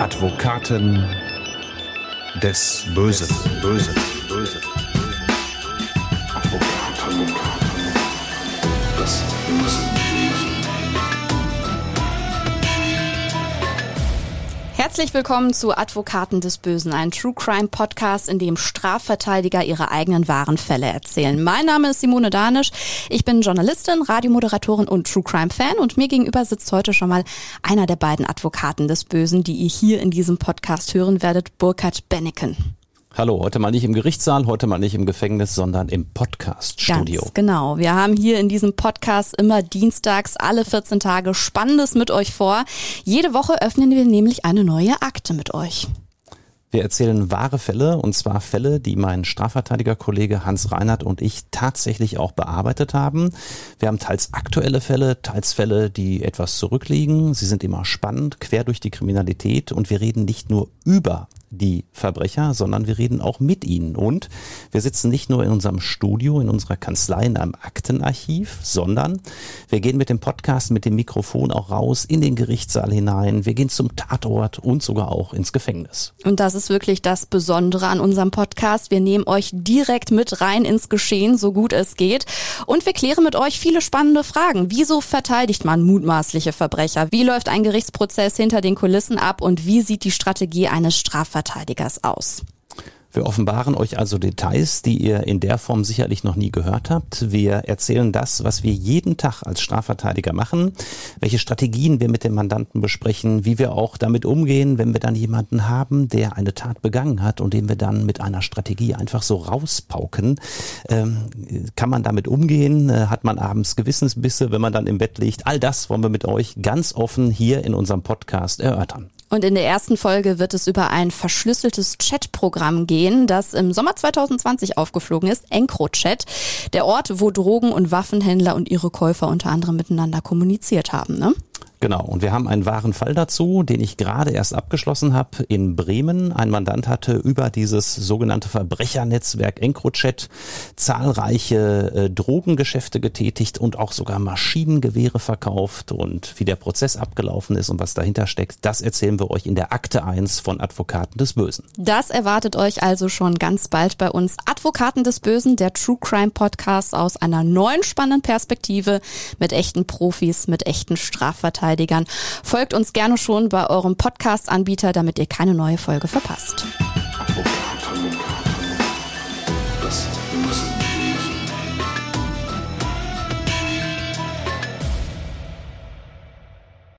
Advokaten des Bösen. Bösen. Bösen. Advokaten des Bösen. Herzlich willkommen zu Advokaten des Bösen, ein True Crime Podcast, in dem Strafverteidiger ihre eigenen wahren Fälle erzählen. Mein Name ist Simone Danisch. Ich bin Journalistin, Radiomoderatorin und True Crime Fan und mir gegenüber sitzt heute schon mal einer der beiden Advokaten des Bösen, die ihr hier in diesem Podcast hören werdet, Burkhard Benneken. Hallo, heute mal nicht im Gerichtssaal, heute mal nicht im Gefängnis, sondern im Podcast-Studio. Ganz genau. Wir haben hier in diesem Podcast immer dienstags alle 14 Tage Spannendes mit euch vor. Jede Woche öffnen wir nämlich eine neue Akte mit euch. Wir erzählen wahre Fälle, und zwar Fälle, die mein Strafverteidigerkollege Hans Reinhardt und ich tatsächlich auch bearbeitet haben. Wir haben teils aktuelle Fälle, teils Fälle, die etwas zurückliegen. Sie sind immer spannend, quer durch die Kriminalität und wir reden nicht nur über die Verbrecher, sondern wir reden auch mit ihnen. Und wir sitzen nicht nur in unserem Studio, in unserer Kanzlei, in einem Aktenarchiv, sondern wir gehen mit dem Podcast, mit dem Mikrofon auch raus in den Gerichtssaal hinein. Wir gehen zum Tatort und sogar auch ins Gefängnis. Und das ist wirklich das Besondere an unserem Podcast. Wir nehmen euch direkt mit rein ins Geschehen, so gut es geht. Und wir klären mit euch viele spannende Fragen. Wieso verteidigt man mutmaßliche Verbrecher? Wie läuft ein Gerichtsprozess hinter den Kulissen ab? Und wie sieht die Strategie eines Strafverteidigers Strafverteidigers aus. Wir offenbaren euch also Details, die ihr in der Form sicherlich noch nie gehört habt. Wir erzählen das, was wir jeden Tag als Strafverteidiger machen, welche Strategien wir mit dem Mandanten besprechen, wie wir auch damit umgehen, wenn wir dann jemanden haben, der eine Tat begangen hat und den wir dann mit einer Strategie einfach so rauspauken. Ähm, kann man damit umgehen? Äh, hat man abends Gewissensbisse, wenn man dann im Bett liegt? All das wollen wir mit euch ganz offen hier in unserem Podcast erörtern. Und in der ersten Folge wird es über ein verschlüsseltes Chatprogramm gehen, das im Sommer 2020 aufgeflogen ist, EncroChat, der Ort, wo Drogen- und Waffenhändler und ihre Käufer unter anderem miteinander kommuniziert haben. Ne? Genau, und wir haben einen wahren Fall dazu, den ich gerade erst abgeschlossen habe in Bremen. Ein Mandant hatte über dieses sogenannte Verbrechernetzwerk EncroChat zahlreiche äh, Drogengeschäfte getätigt und auch sogar Maschinengewehre verkauft. Und wie der Prozess abgelaufen ist und was dahinter steckt, das erzählen wir euch in der Akte 1 von Advokaten des Bösen. Das erwartet euch also schon ganz bald bei uns. Advokaten des Bösen, der True Crime Podcast aus einer neuen spannenden Perspektive mit echten Profis, mit echten Strafverteidigern. Strafverteidigern. Folgt uns gerne schon bei eurem Podcast-Anbieter, damit ihr keine neue Folge verpasst. Das müssen